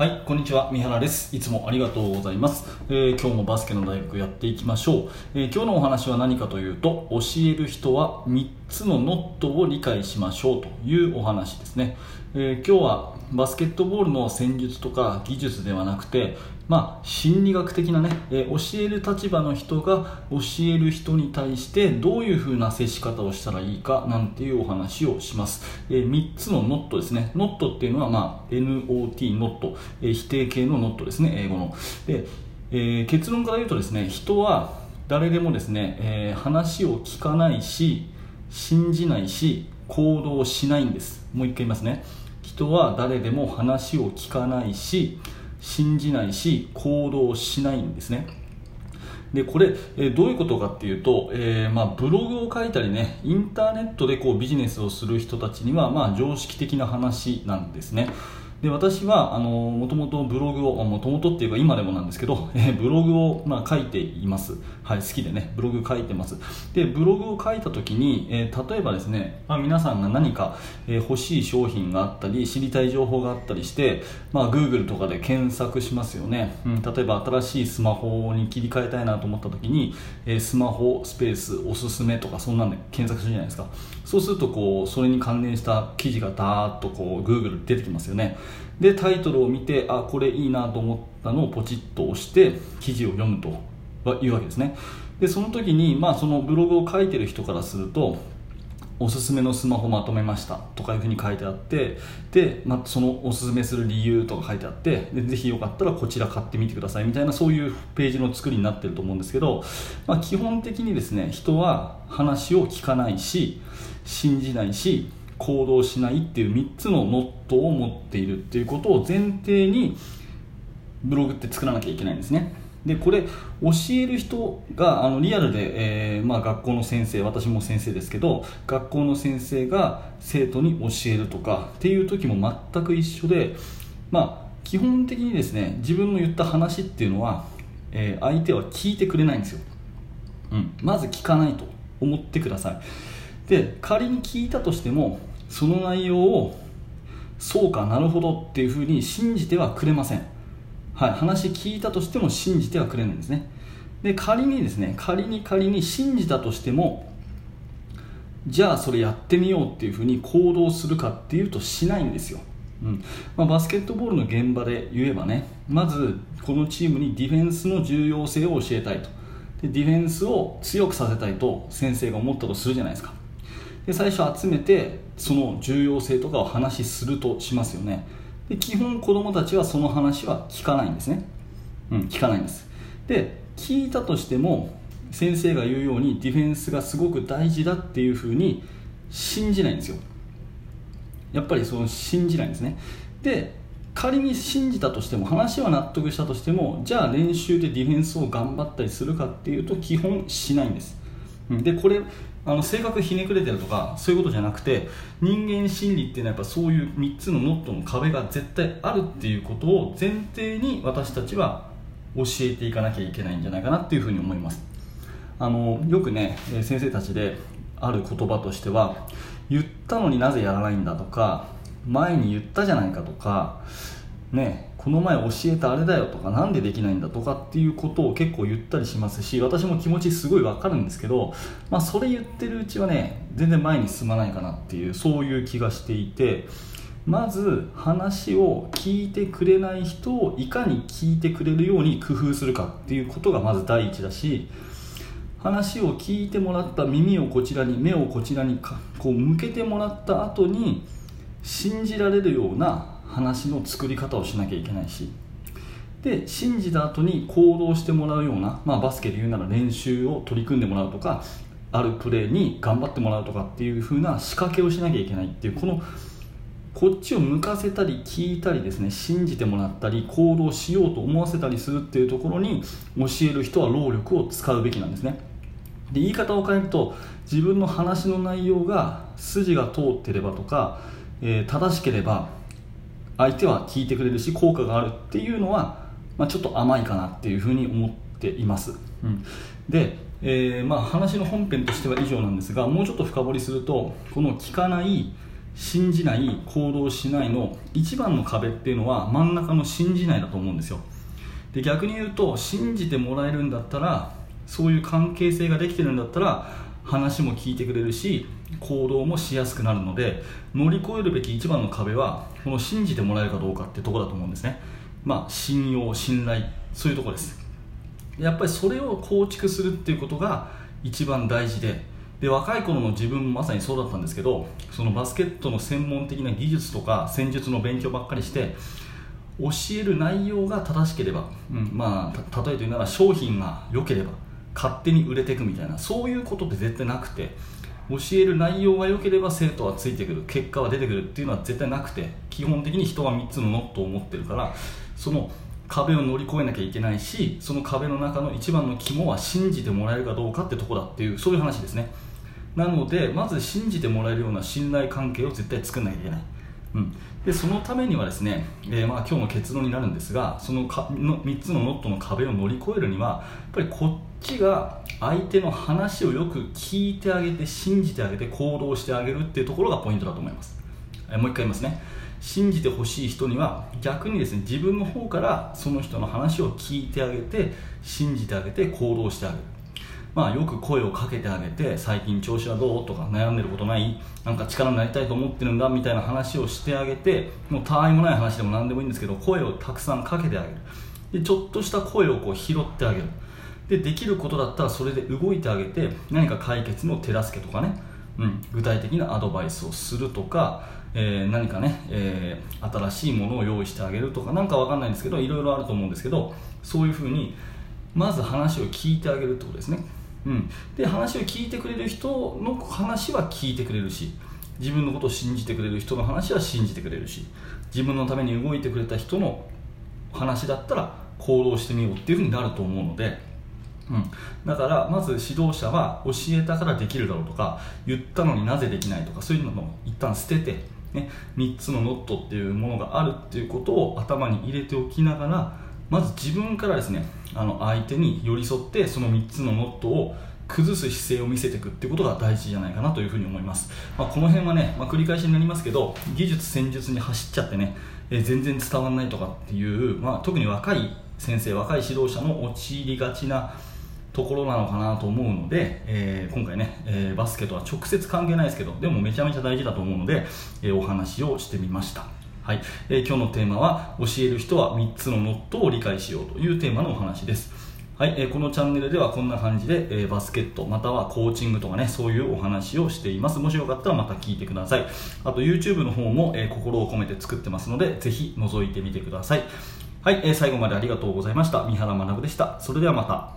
はい、こんにちは。三原です。いつもありがとうございます。えー今日もバスケの大学やっていきましょう、えー今日のお話は何かというと、教える人は3つのノットを理解しましょうというお話ですね。えー今日はバスケットボールの戦術とか技術ではなくて、まあ、心理学的なね、えー教える立場の人が教える人に対してどういう風な接し方をしたらいいかなんていうお話をします、え3つのノットですね。ノットっていうのは、まあ、NOT ノット、えー否定形のノットですね英語の。で、え結論から言うとですね人は誰でもですね、え話を聞かないし信じないし行動しないんです。もう一回言いますね。人は誰でも話を聞かないし信じないし行動しないんですね。でこれ、えどういうことかっていうと、えーまあ、ブログを書いたりねインターネットでこうビジネスをする人たちには、まあ、常識的な話なんですね。で私はあのもともとブログをもともとっていうか今でもなんですけど、えーブログを、まあ、書いています、はい、好きでねブログ書いてます。でブログを書いた時に、えー例えばですね、まあ、皆さんが何か、えー欲しい商品があったり知りたい情報があったりして、まあ、Google とかで検索しますよね、うん、例えば新しいスマホに切り替えたいなと思った時に、えースマホスペースおすすめとかそんなんで検索するじゃないですか。そうするとこうそれに関連した記事がダーッとこう Google 出てきますよね。でタイトルを見てあこれいいなと思ったのをポチッと押して記事を読むというわけですね。でその時に、まあ、そのブログを書いてる人からするとおすすめのスマホまとめましたとかいうふうに書いてあってで、まあ、そのおすすめする理由とか書いてあってでぜひよかったらこちら買ってみてくださいみたいなそういうページの作りになってると思うんですけど、まあ、基本的にですね人は話を聞かないし信じないし行動しないっていう3つのノットを持っているっていうことを前提にブログって作らなきゃいけないんですね。でこれ教える人があのリアルで、えーまあ、学校の先生私も先生ですけど学校の先生が生徒に教えるとかっていう時も全く一緒で、まあ、基本的にですね自分の言った話っていうのは、えー相手は聞いてくれないんですよ、うん、まず聞かないと思ってください。で仮に聞いたとしてもその内容をそうかなるほどっていうふうに信じてはくれません。はい、話聞いたとしても信じてはくれないんですね。で仮にですね仮に仮に信じたとしてもじゃあそれやってみようっていうふうに行動するかっていうとしないんですよ、うん。まあ、バスケットボールの現場で言えばねまずこのチームにディフェンスの重要性を教えたいと。でディフェンスを強くさせたいと先生が思ったとするじゃないですか。で最初集めてその重要性とかを話しするとしますよね。で基本子供たちはその話は聞かないんですね。うん聞かないんです。で聞いたとしても先生が言うようにディフェンスがすごく大事だっていうふうに信じないんですよ。やっぱりその信じないんですね。で仮に信じたとしても話は納得したとしてもじゃあ練習でディフェンスを頑張ったりするかっていうと基本しないんです。でこれあの性格ひねくれてるとかそういうことじゃなくて人間心理っていうのはやっぱそういう3つのノットの壁が絶対あるっていうことを前提に私たちは教えていかなきゃいけないんじゃないかなっていうふうに思います。あのよくね先生たちである言葉としては言ったのになぜやらないんだとか前に言ったじゃないかとかねこの前教えたあれだよとかなんでできないんだとかっていうことを結構言ったりしますし私も気持ちすごいわかるんですけど、まあ、それ言ってるうちはね全然前に進まないかなっていうそういう気がしていてまず話を聞いてくれない人をいかに聞いてくれるように工夫するかっていうことがまず第一だし話を聞いてもらった耳をこちらに目をこちらにこう向けてもらった後に信じられるような話の作り方をしなきゃいけないし。で信じた後に行動してもらうような、まあ、バスケで言うなら練習を取り組んでもらうとかあるプレーに頑張ってもらうとかっていう風な仕掛けをしなきゃいけないっていうこのこっちを向かせたり聞いたりですね信じてもらったり行動しようと思わせたりするっていうところに教える人は労力を使うべきなんですね。で言い方を変えると自分の話の内容が筋が通ってればとか、えー正しければ相手は聞いてくれるし効果があるっていうのは、まあ、ちょっと甘いかなっていうふうに思っています、うん、で、えーまあ、話の本編としては以上なんですがもうちょっと深掘りするとこの聞かない信じない行動しないの一番の壁っていうのは真ん中の信じないだと思うんですよ。で逆に言うと信じてもらえるんだったらそういう関係性ができてるんだったら話も聞いてくれるし行動もしやすくなるので乗り越えるべき一番の壁はこの信じてもらえるかどうかってとこだと思うんですね。まあ信用信頼そういうとこです。やっぱりそれを構築するっていうことが一番大事でで若い頃の自分もまさにそうだったんですけどそのバスケットの専門的な技術とか戦術の勉強ばっかりして教える内容が正しければ、うん、まあ例えて言うなら商品が良ければ勝手に売れていくみたいなそういうことって絶対なくて教える内容が良ければ生徒はついてくる結果は出てくるっていうのは絶対なくて基本的に人は3つのノットを持ってるからその壁を乗り越えなきゃいけないしその壁の中の一番の肝は信じてもらえるかどうかってとこだっていうそういう話ですね。なのでまず信じてもらえるような信頼関係を絶対作らなきゃいけない、うん、でそのためにはですね、えー、まあ今日の結論になるんですがそのかの3つのノットの壁を乗り越えるにはやっぱりこっちが相手の話をよく聞いてあげて信じてあげて行動してあげるっていうところがポイントだと思います、えー、もう一回言いますね。信じてほしい人には逆にですね自分の方からその人の話を聞いてあげて信じてあげて行動してあげる。まあ、よく声をかけてあげて最近調子はどうとか悩んでることない？なんか力になりたいと思ってるんだ？みたいな話をしてあげてもうたわいもない話でも何でもいいんですけど声をたくさんかけてあげる。でちょっとした声をこう拾ってあげる。でできることだったらそれで動いてあげて何か解決の手助けとかね、うん、具体的なアドバイスをするとか、えー、何かね、えー、新しいものを用意してあげるとか何か分かんないんですけどいろいろあると思うんですけどそういうふうにまず話を聞いてあげるってことですね。うん、で話を聞いてくれる人の話は聞いてくれるし自分のことを信じてくれる人の話は信じてくれるし自分のために動いてくれた人の話だったら行動してみようっていうふうになると思うので、うん、だからまず指導者は教えたからできるだろうとか言ったのになぜできないとかそういうのを一旦捨てて、ね、3つのノットっていうものがあるっていうことを頭に入れておきながらまず自分からですねあの相手に寄り添ってその3つのノットを崩す姿勢を見せていくってことが大事じゃないかなというふうに思います、まあ、この辺はね、まあ、繰り返しになりますけど技術戦術に走っちゃってね、え、全然伝わらないとかっていう、まあ、特に若い先生若い指導者の陥りがちなところなのかなと思うので、えー、今回ね、えー、バスケとは直接関係ないですけどでもめちゃめちゃ大事だと思うので、えー、お話をしてみました。はい、えー、今日のテーマは教える人は3つのノットを理解しようというテーマのお話です。はい、えー、このチャンネルではこんな感じで、えー、バスケットまたはコーチングとかねそういうお話をしています。もしよかったらまた聞いてください。あと YouTube の方も、えー、心を込めて作ってますのでぜひ覗いてみてください。はい、えー、最後までありがとうございました。三原学でした。それではまた。